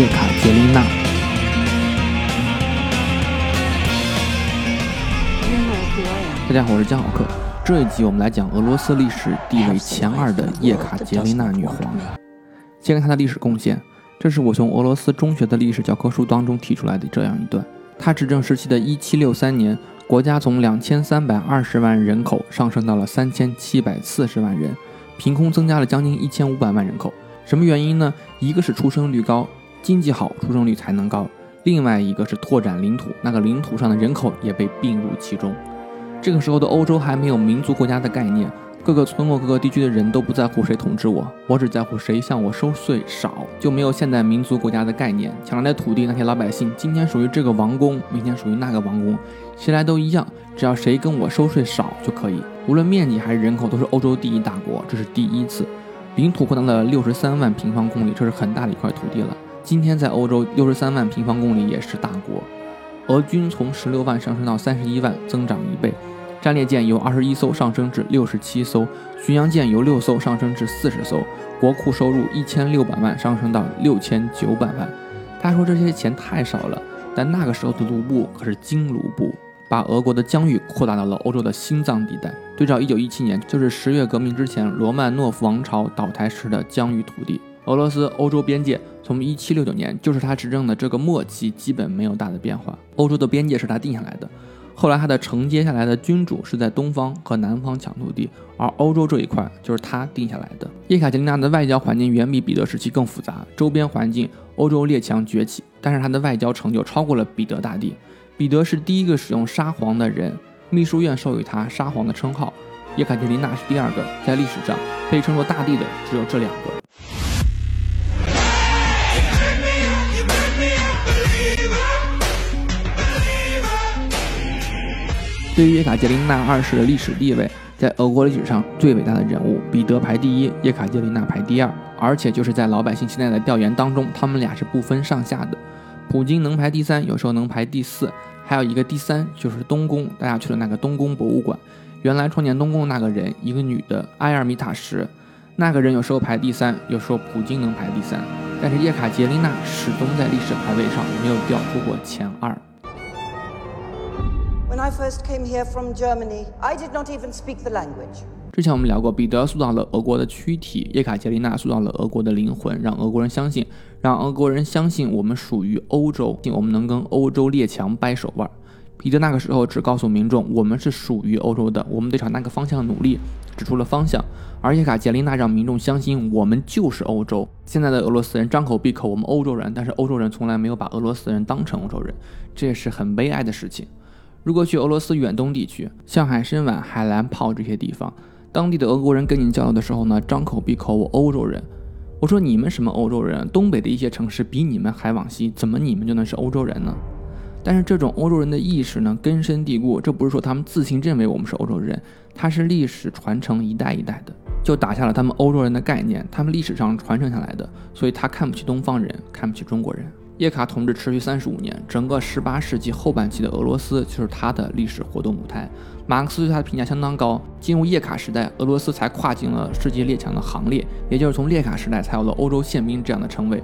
叶卡捷琳娜。大家好，我是江浩克。这一集我们来讲俄罗斯历史地位前二的叶卡捷琳娜女皇。先看她的历史贡献，这是我从俄罗斯中学的历史教科书当中提出来的这样一段：她执政时期的1763年，国家从2320万人口上升到了3740万人，凭空增加了将近1500万人口。什么原因呢？一个是出生率高，经济好，出生率才能高；另外一个是拓展领土，那个领土上的人口也被并入其中。这个时候的欧洲还没有民族国家的概念，各个村落、各个地区的人都不在乎谁统治我，我只在乎谁向我收税少，就没有现代民族国家的概念。抢来的土地，那些老百姓今天属于这个王公，明天属于那个王公，谁来都一样，只要谁跟我收税少就可以。无论面积还是人口，都是欧洲第一大国，这是第一次。领土扩大了六十三万平方公里，这是很大的一块土地了。今天在欧洲，六十三万平方公里也是大国。俄军从十六万上升到三十一万，增长一倍。战列舰由二十一艘上升至六十七艘，巡洋舰由六艘上升至四十艘。国库收入一千六百万上升到六千九百万。他说这些钱太少了，但那个时候的卢布可是金卢布，把俄国的疆域扩大到了欧洲的心脏地带。对照一九一七年，就是十月革命之前罗曼诺夫王朝倒台时的疆域土地。俄罗斯欧洲边界从一七六九年，就是他执政的这个末期，基本没有大的变化。欧洲的边界是他定下来的。后来他的承接下来的君主是在东方和南方抢土地，而欧洲这一块就是他定下来的。叶卡捷琳娜的外交环境远比彼得时期更复杂，周边环境欧洲列强崛起，但是他的外交成就超过了彼得大帝。彼得是第一个使用沙皇的人，秘书院授予他沙皇的称号。叶卡捷琳娜是第二个，在历史上被称作大帝的只有这两个。对于叶卡捷琳娜二世的历史地位，在俄国历史上最伟大的人物，彼得排第一，叶卡捷琳娜排第二。而且就是在老百姓现在的调研当中，他们俩是不分上下的。普京能排第三，有时候能排第四，还有一个第三就是东宫，大家去了那个东宫博物馆，原来创建东宫那个人，一个女的埃尔米塔什，那个人有时候排第三，有时候普京能排第三，但是叶卡捷琳娜始终在历史排位上没有掉出过前二。I first came here from Germany, I did not even speak the language. 之前我们聊过，彼得塑造了俄国的躯体，叶卡捷琳娜塑造了俄国的灵魂，让俄国人相信，让俄国人相信我们属于欧洲，我们能跟欧洲列强掰手腕。彼得那个时候只告诉民众，我们是属于欧洲的，我们得朝那个方向努力，指出了方向。而叶卡捷琳娜让民众相信，我们就是欧洲。现在的俄罗斯人张口闭口我们欧洲人，但是欧洲人从来没有把俄罗斯人当成欧洲人，这也是很悲哀的事情。如果去俄罗斯远东地区，像海参崴、海兰泡这些地方，当地的俄国人跟你交流的时候呢，张口闭口我欧洲人。我说你们什么欧洲人？东北的一些城市比你们还往西，怎么你们就能是欧洲人呢？但是这种欧洲人的意识呢，根深蒂固。这不是说他们自行认为我们是欧洲人，它是历史传承一代一代的，就打下了他们欧洲人的概念，他们历史上传承下来的。所以他看不起东方人，看不起中国人。叶卡统治持续三十五年，整个十八世纪后半期的俄罗斯就是他的历史活动舞台。马克思对他的评价相当高。进入叶卡时代，俄罗斯才跨进了世界列强的行列，也就是从列卡时代才有了欧洲宪兵这样的称谓。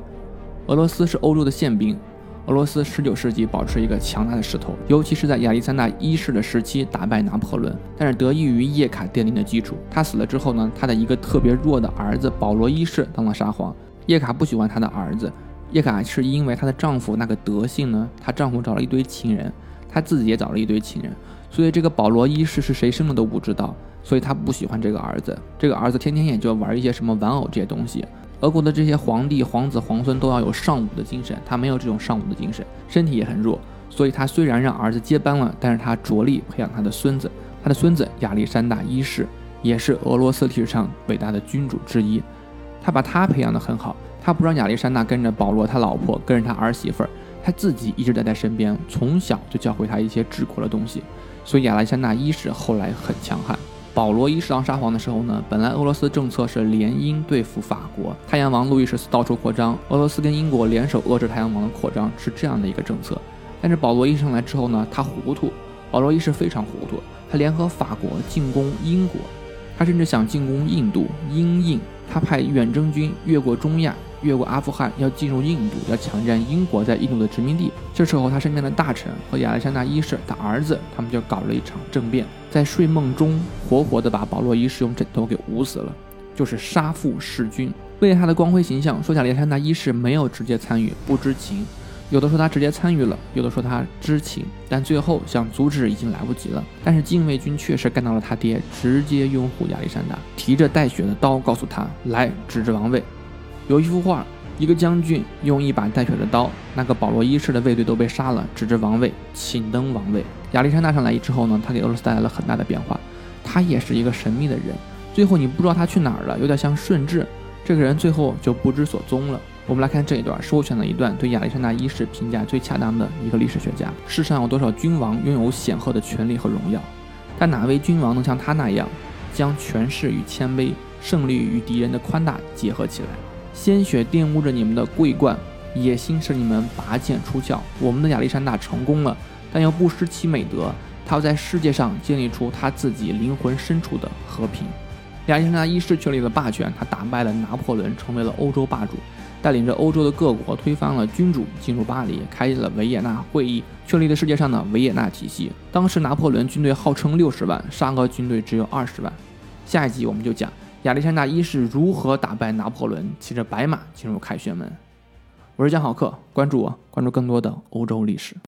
俄罗斯是欧洲的宪兵。俄罗斯十九世纪保持一个强大的势头，尤其是在亚历山大一世的时期打败拿破仑。但是得益于叶卡奠定的基础，他死了之后呢，他的一个特别弱的儿子保罗一世当了沙皇。叶卡不喜欢他的儿子。叶卡是因为她的丈夫那个德性呢，她丈夫找了一堆情人，她自己也找了一堆情人，所以这个保罗一世是谁生的都不知道，所以她不喜欢这个儿子。这个儿子天天也就玩一些什么玩偶这些东西。俄国的这些皇帝、皇子、皇孙都要有尚武的精神，他没有这种尚武的精神，身体也很弱，所以他虽然让儿子接班了，但是他着力培养他的孙子。他的孙子亚历山大一世也是俄罗斯历史上伟大的君主之一，他把他培养得很好。他不让亚历山大跟着保罗他老婆，跟着他儿媳妇儿，他自己一直待在身边，从小就教会他一些治国的东西。所以亚历山大一世后来很强悍。保罗一世当沙皇的时候呢，本来俄罗斯政策是联英对付法国，太阳王路易十四到处扩张，俄罗斯跟英国联手遏制太阳王的扩张，是这样的一个政策。但是保罗一上来之后呢，他糊涂。保罗一世非常糊涂，他联合法国进攻英国，他甚至想进攻印度，英印。他派远征军越过中亚，越过阿富汗，要进入印度，要抢占英国在印度的殖民地。这时候，他身边的大臣和亚历山大一世的儿子，他们就搞了一场政变，在睡梦中活活的把保罗一世用枕头给捂死了，就是杀父弑君。为了他的光辉形象，说亚历山大一世没有直接参与，不知情。有的说他直接参与了，有的说他知情，但最后想阻止已经来不及了。但是禁卫军确实干到了他爹，直接拥护亚历山大，提着带血的刀告诉他来指着王位。有一幅画，一个将军用一把带血的刀，那个保罗一世的卫队都被杀了，指着王位，请登王位。亚历山大上来之后呢，他给俄罗斯带来了很大的变化，他也是一个神秘的人，最后你不知道他去哪儿了，有点像顺治，这个人最后就不知所踪了。我们来看这一段，是我选了一段对亚历山大一世评价最恰当的一个历史学家。世上有多少君王拥有显赫的权力和荣耀？但哪位君王能像他那样，将权势与谦卑、胜利与敌人的宽大结合起来？鲜血玷污着你们的桂冠，野心使你们拔剑出鞘。我们的亚历山大成功了，但又不失其美德。他要在世界上建立出他自己灵魂深处的和平。亚历山大一世确立了霸权，他打败了拿破仑，成为了欧洲霸主。带领着欧洲的各国推翻了君主，进入巴黎，开启了维也纳会议，确立了世界上的维也纳体系。当时拿破仑军队号称六十万，沙俄军队只有二十万。下一集我们就讲亚历山大一世如何打败拿破仑，骑着白马进入凯旋门。我是江好客，关注我，关注更多的欧洲历史。